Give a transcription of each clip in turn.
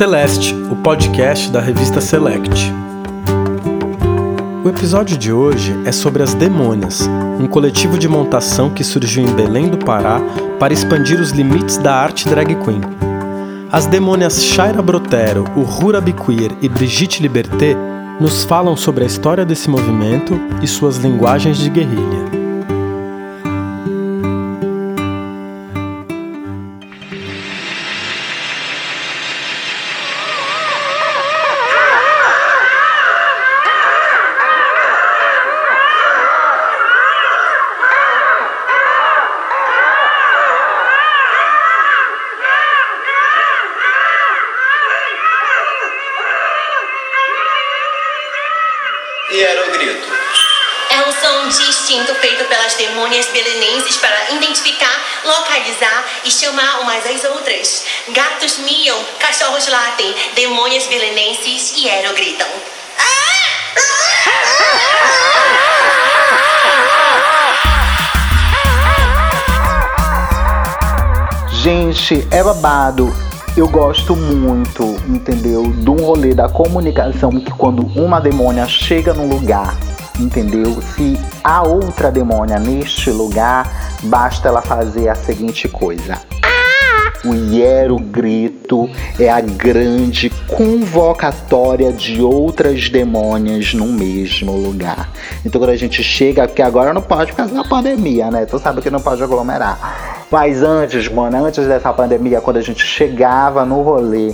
Celeste, o podcast da revista Select. O episódio de hoje é sobre as Demônias, um coletivo de montação que surgiu em Belém do Pará para expandir os limites da arte drag queen. As demônias Shaira Brotero, Uhura Biquir e Brigitte Liberté nos falam sobre a história desse movimento e suas linguagens de guerrilha. Belenenses para identificar, localizar e chamar umas às outras. Gatos miam, cachorros latem, demônias belenenses e gritam. Gente, é babado. Eu gosto muito, entendeu? De um rolê da comunicação que quando uma demônia chega num lugar entendeu? Se há outra demônia neste lugar, basta ela fazer a seguinte coisa. O hiero grito é a grande convocatória de outras demônias no mesmo lugar. Então quando a gente chega, porque agora não pode por causa da pandemia, né? Tu sabe que não pode aglomerar. Mas antes, mano, antes dessa pandemia, quando a gente chegava no rolê,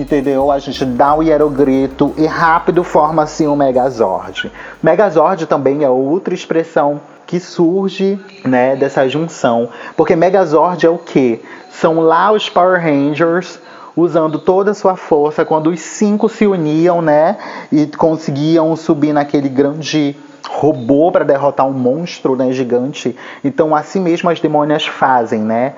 entendeu? A gente dá o hierogrito e rápido forma assim um Megazord. Megazord também é outra expressão que surge, né, dessa junção, porque Megazord é o que? São lá os Power Rangers usando toda a sua força quando os cinco se uniam, né, e conseguiam subir naquele grande robô para derrotar um monstro, né, gigante. Então assim mesmo as demônias fazem, né?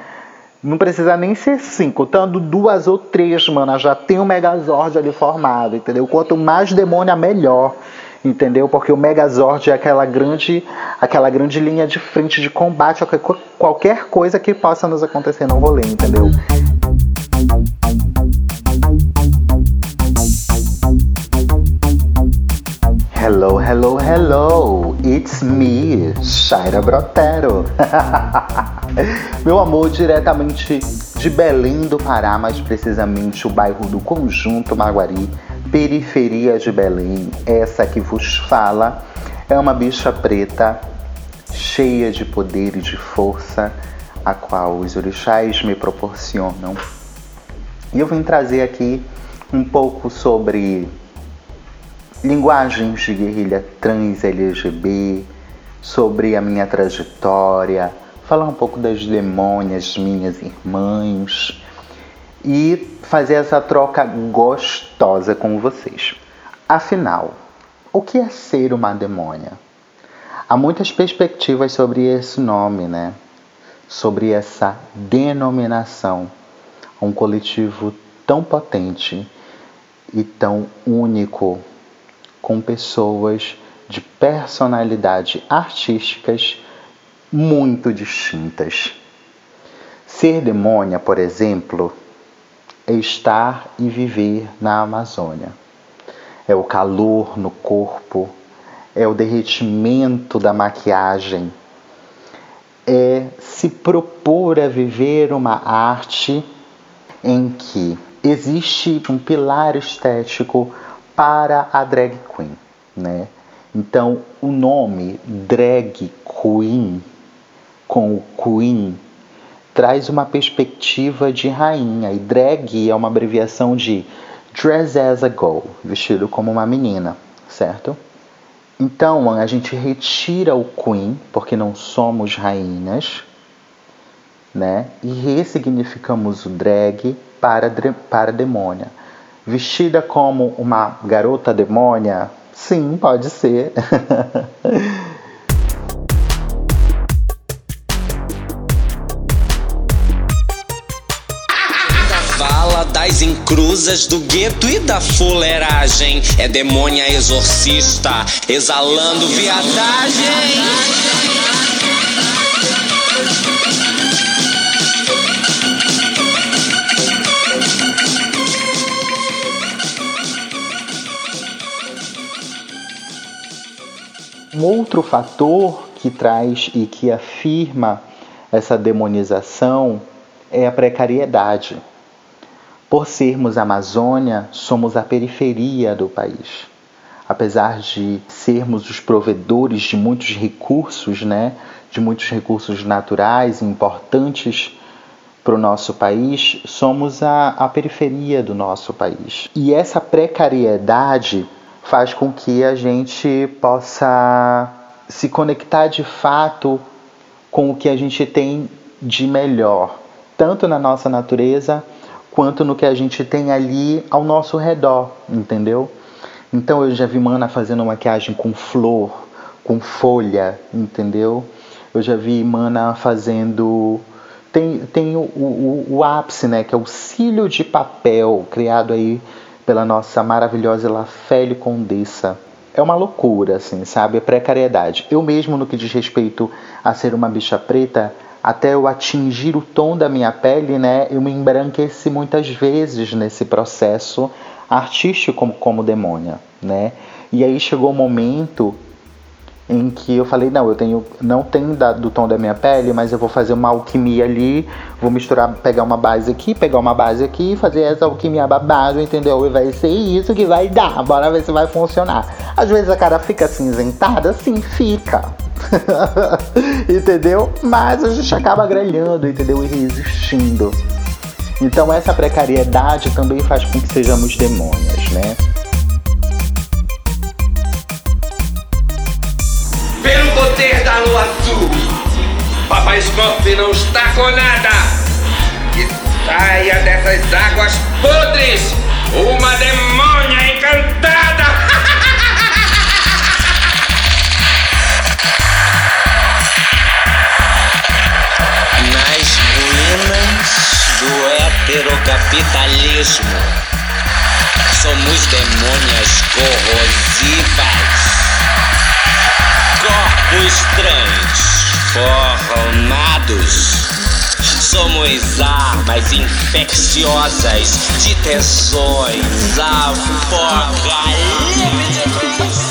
Não precisa nem ser cinco, tanto duas ou três, mano, já tem um Megazord ali formado, entendeu? Quanto mais demônio, melhor, entendeu? Porque o Megazord é aquela grande, aquela grande linha de frente de combate a qualquer coisa que possa nos acontecer no rolê, entendeu? Hello, hello, hello! It's me, Shaira Brotero. Meu amor, diretamente de Belém do Pará, mais precisamente o bairro do Conjunto Maguari, periferia de Belém. Essa que vos fala é uma bicha preta, cheia de poder e de força, a qual os orixás me proporcionam. E eu vim trazer aqui um pouco sobre linguagens de guerrilha trans LGB, sobre a minha trajetória, falar um pouco das demônias, minhas irmãs e fazer essa troca gostosa com vocês. Afinal, o que é ser uma demônia? Há muitas perspectivas sobre esse nome, né? Sobre essa denominação. Um coletivo tão potente e tão único com pessoas de personalidade artísticas muito distintas. Ser demônia, por exemplo, é estar e viver na Amazônia. É o calor no corpo, é o derretimento da maquiagem, é se propor a viver uma arte em que existe um pilar estético para a drag queen, né? Então, o nome drag queen com o queen traz uma perspectiva de rainha e drag é uma abreviação de dress as a girl, vestido como uma menina, certo? Então, a gente retira o queen, porque não somos rainhas, né? E ressignificamos o drag para, para demônia vestida como uma garota demônia? Sim, pode ser. musas do gueto e da fuleiragem. É demônia exorcista, exalando viadagem. Um outro fator que traz e que afirma essa demonização é a precariedade. Por sermos Amazônia, somos a periferia do país. Apesar de sermos os provedores de muitos recursos, né, de muitos recursos naturais importantes para o nosso país, somos a, a periferia do nosso país. E essa precariedade faz com que a gente possa se conectar de fato com o que a gente tem de melhor, tanto na nossa natureza quanto no que a gente tem ali ao nosso redor, entendeu? Então eu já vi mana fazendo maquiagem com flor, com folha, entendeu? Eu já vi mana fazendo tem, tem o, o, o ápice, né, que é o cílio de papel criado aí pela nossa maravilhosa Lafelle Condessa. É uma loucura, assim, sabe? A precariedade. Eu mesmo, no que diz respeito a ser uma bicha preta, até eu atingir o tom da minha pele, né, eu me embranqueci muitas vezes nesse processo artístico como, como demônia, né? E aí chegou o um momento em que eu falei, não, eu tenho, não tem do tom da minha pele, mas eu vou fazer uma alquimia ali, vou misturar, pegar uma base aqui, pegar uma base aqui, fazer essa alquimia babado, entendeu? E vai ser isso que vai dar, bora ver se vai funcionar. Às vezes a cara fica cinzentada, sim, fica. entendeu? Mas a gente acaba grelhando, entendeu? E resistindo. Então essa precariedade também faz com que sejamos demônios, né? poder da lua azul. Papai Smurf não está com nada. Que saia dessas águas podres uma demônia encantada. Do heterocapitalismo, somos demônias corrosivas corpos transformados. Somos armas infecciosas. De tensões. Apocalípticas.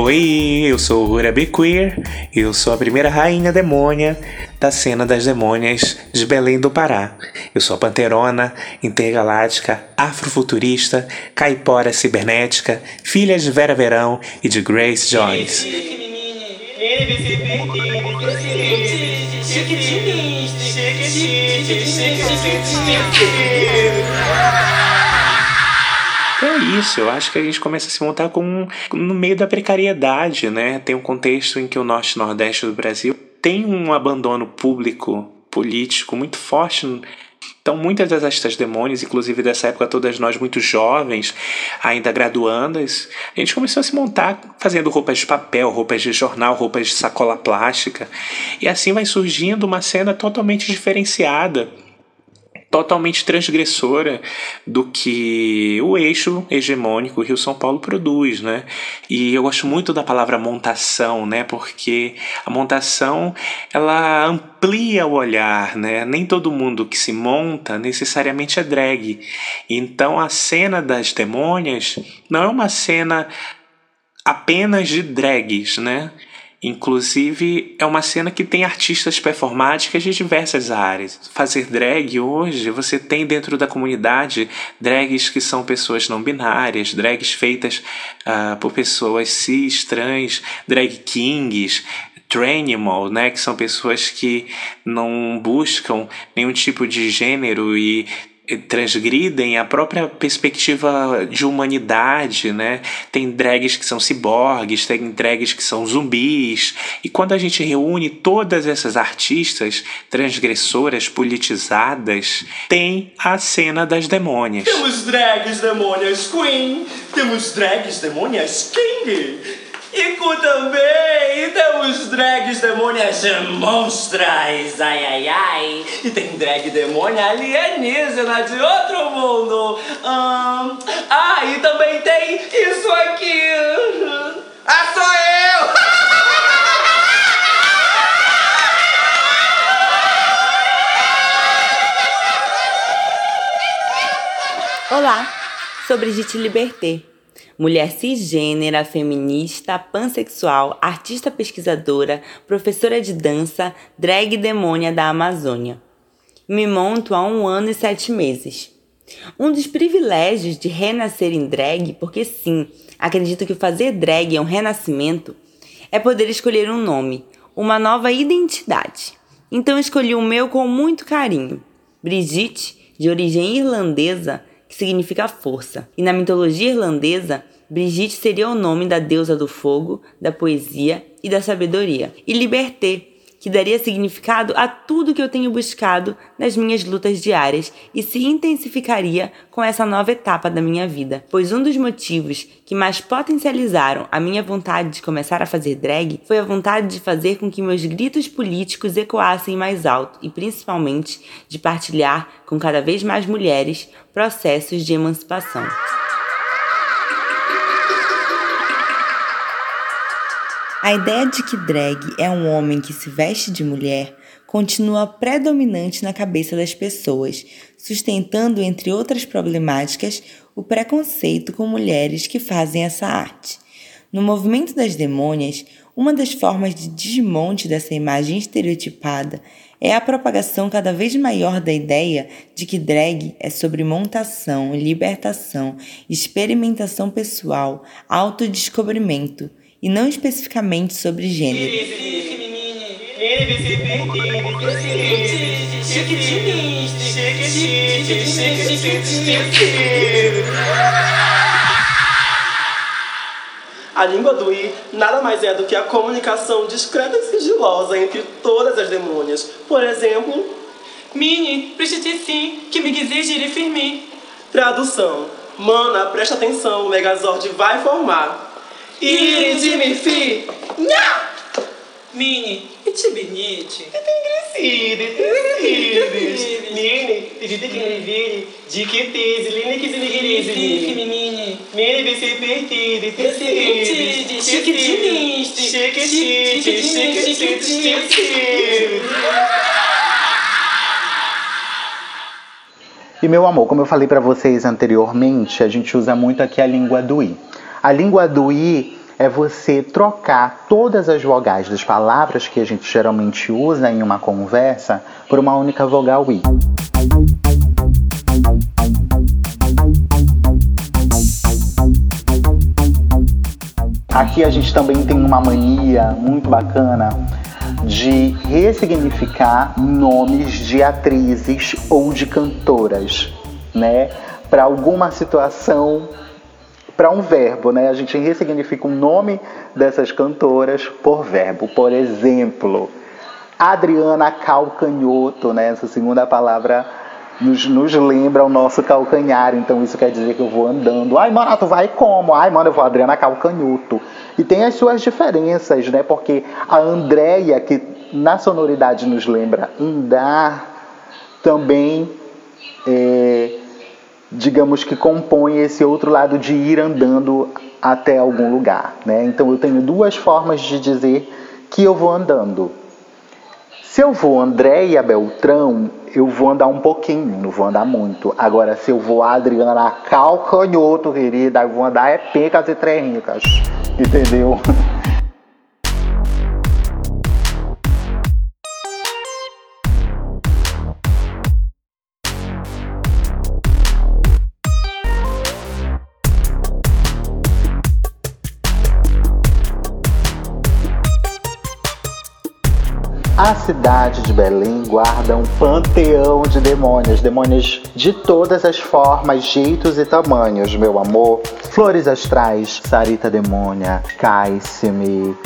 Oi, eu sou Urabi Queer, eu sou a primeira rainha demônia da cena das demônias de Belém do Pará. Eu sou a Panterona, intergaláctica, afrofuturista, caipora cibernética, filha de Vera Verão e de Grace Jones. É isso, eu acho que a gente começa a se montar com, no meio da precariedade, né? Tem um contexto em que o norte e nordeste do Brasil tem um abandono público, político muito forte. Então, muitas das estas demônios, inclusive dessa época, todas nós muito jovens, ainda graduandas, a gente começou a se montar fazendo roupas de papel, roupas de jornal, roupas de sacola plástica. E assim vai surgindo uma cena totalmente diferenciada totalmente transgressora do que o eixo hegemônico Rio São Paulo produz, né? E eu gosto muito da palavra montação, né? Porque a montação ela amplia o olhar, né? Nem todo mundo que se monta necessariamente é drag. Então a cena das demônias não é uma cena apenas de drags, né? Inclusive, é uma cena que tem artistas performáticas de diversas áreas. Fazer drag hoje, você tem dentro da comunidade drags que são pessoas não binárias, drags feitas uh, por pessoas cis, trans, drag kings, Tranimal, né, que são pessoas que não buscam nenhum tipo de gênero e transgridem a própria perspectiva de humanidade, né? Tem drags que são ciborgues, tem drags que são zumbis. E quando a gente reúne todas essas artistas transgressoras, politizadas, tem a cena das demônias. Temos drags demônias queen, temos drags demônias king. Ico também! E temos drags demônias monstras! Ai, ai, ai! E tem drag demônia alienígena de outro mundo! Um, ah, e também tem isso aqui! Ah, sou eu! Olá, sou Brigitte Liberté, mulher cisgênera, feminista, pansexual, artista pesquisadora, professora de dança, drag demônia da Amazônia. Me monto há um ano e sete meses. Um dos privilégios de renascer em drag, porque sim, acredito que fazer drag é um renascimento, é poder escolher um nome, uma nova identidade. Então escolhi o meu com muito carinho. Brigitte, de origem irlandesa, que significa força. E na mitologia irlandesa, Brigitte seria o nome da deusa do fogo, da poesia e da sabedoria. E Liberté, que daria significado a tudo que eu tenho buscado nas minhas lutas diárias e se intensificaria com essa nova etapa da minha vida. Pois um dos motivos que mais potencializaram a minha vontade de começar a fazer drag foi a vontade de fazer com que meus gritos políticos ecoassem mais alto e principalmente de partilhar com cada vez mais mulheres processos de emancipação. A ideia de que drag é um homem que se veste de mulher continua predominante na cabeça das pessoas, sustentando, entre outras problemáticas, o preconceito com mulheres que fazem essa arte. No movimento das demônias, uma das formas de desmonte dessa imagem estereotipada é a propagação cada vez maior da ideia de que drag é sobre montação, libertação, experimentação pessoal, autodescobrimento e não especificamente sobre gênero. A língua do I nada mais é do que a comunicação discreta e sigilosa entre todas as demônias. Por exemplo, Mini, preste sim, que me quiser firme. Tradução. Mana, presta atenção, o Megazord vai formar. Mini, itibinite. Engrecido, engrecido. Mini, digite que me vire. Diquitize, line que se ligirize. Fique, menine. Mini, vice pertide. Chiquitide, chiquitiniste. Chiquitide, chiquitide, chiquitide. E meu amor, como eu falei para vocês anteriormente, a gente usa muito aqui a língua do i. A língua do i é você trocar todas as vogais das palavras que a gente geralmente usa em uma conversa por uma única vogal i. Aqui a gente também tem uma mania muito bacana de ressignificar nomes de atrizes ou de cantoras, né? Para alguma situação para um verbo, né? A gente ressignifica o nome dessas cantoras por verbo. Por exemplo, Adriana Calcanhoto, né? Essa segunda palavra nos, nos, lembra o nosso calcanhar, então isso quer dizer que eu vou andando. Ai, mano, tu vai como? Ai, mano, eu vou Adriana Calcanhoto. E tem as suas diferenças, né? Porque a Andréia, que na sonoridade nos lembra andar, também é, digamos que compõe esse outro lado de ir andando até algum lugar, né? Então eu tenho duas formas de dizer que eu vou andando. Se eu vou Andréia Beltrão, eu vou andar um pouquinho, não vou andar muito. Agora, se eu vou Adriana Calcanhoto, querida, eu vou andar é pencas e trerrincas. Entendeu? cidade de Belém guarda um panteão de demônios, demônios de todas as formas, jeitos e tamanhos, meu amor. Flores astrais, Sarita Demônia, Caissime,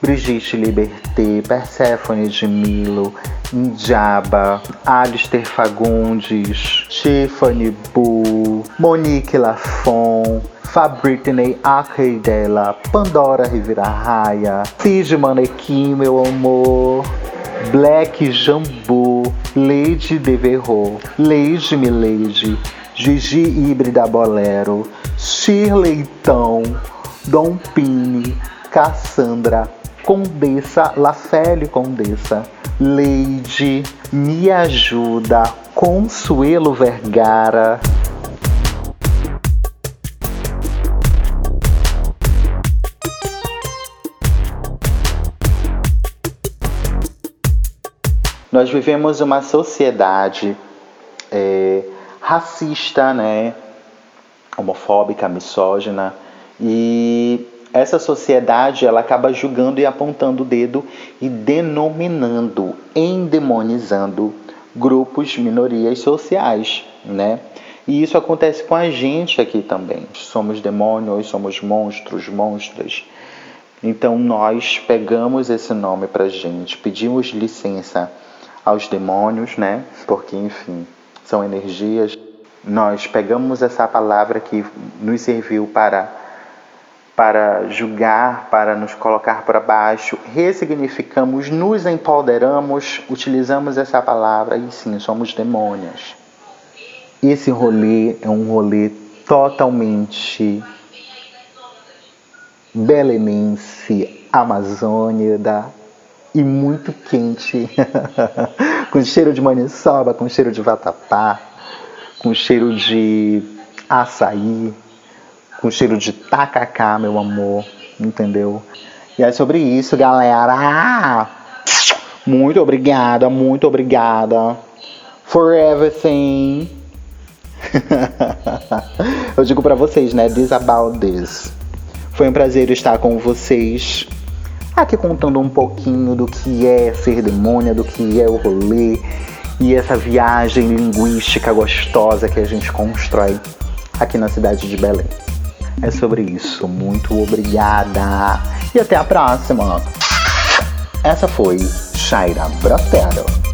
Brigitte Liberté, Perséfone de Milo, Indiaba, Alistair Fagundes, Tiffany Boo, Monique Lafon, Fabritney Akeidela, Pandora Rivera Raia, Cid Manequim, meu amor, Black Jambu, Lady Deverro, Lady Milady, Gigi Híbrida Bolero, Shirleytão, Dom Pini, Cassandra, Condessa, Lafele Condessa, Lady, Me Ajuda, Consuelo Vergara, Nós vivemos uma sociedade é, racista, né? homofóbica, misógina, e essa sociedade ela acaba julgando e apontando o dedo e denominando, endemonizando grupos, minorias sociais, né? E isso acontece com a gente aqui também. Somos demônios, somos monstros, monstras. Então nós pegamos esse nome pra gente, pedimos licença aos demônios, né? Porque enfim, são energias. Nós pegamos essa palavra que nos serviu para para julgar, para nos colocar para baixo, ressignificamos, nos empoderamos, utilizamos essa palavra e sim, somos demônios. Esse rolê é um rolê totalmente belenense, amazônida e muito quente, com cheiro de maniçoba, com cheiro de vatapá, com cheiro de açaí, com cheiro de tacacá, meu amor, entendeu? E é sobre isso, galera. Muito obrigada, muito obrigada for everything. Eu digo para vocês, né? This about this. Foi um prazer estar com vocês aqui contando um pouquinho do que é ser demônia, do que é o rolê e essa viagem linguística gostosa que a gente constrói aqui na cidade de Belém. É sobre isso. Muito obrigada e até a próxima. Essa foi Shaira Brotero.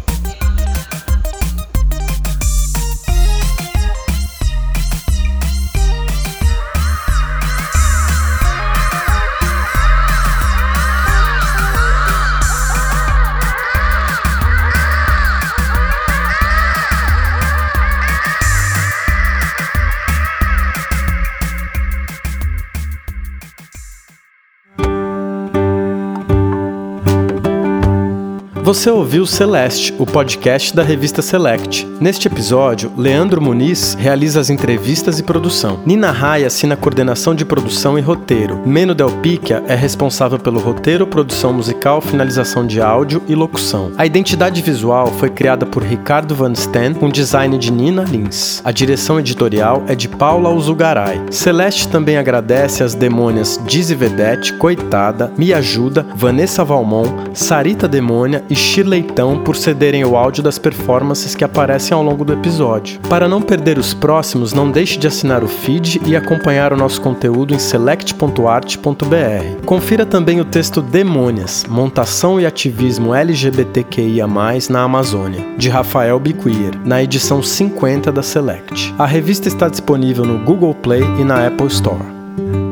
Você ouviu Celeste, o podcast da revista Select. Neste episódio, Leandro Muniz realiza as entrevistas e produção. Nina Rai assina a coordenação de produção e roteiro. Meno Del Picchia é responsável pelo roteiro, produção musical, finalização de áudio e locução. A identidade visual foi criada por Ricardo Van Steen, com design de Nina Lins. A direção editorial é de Paula Uzugaray. Celeste também agradece às demônias Dizzy Vedette, Coitada, Me Ajuda, Vanessa Valmont, Sarita Demônia e Shirleitão por cederem o áudio das performances que aparecem ao longo do episódio. Para não perder os próximos, não deixe de assinar o feed e acompanhar o nosso conteúdo em select.art.br. Confira também o texto Demônias, Montação e Ativismo LGBTQIA+, na Amazônia, de Rafael Biquir, na edição 50 da Select. A revista está disponível no Google Play e na Apple Store.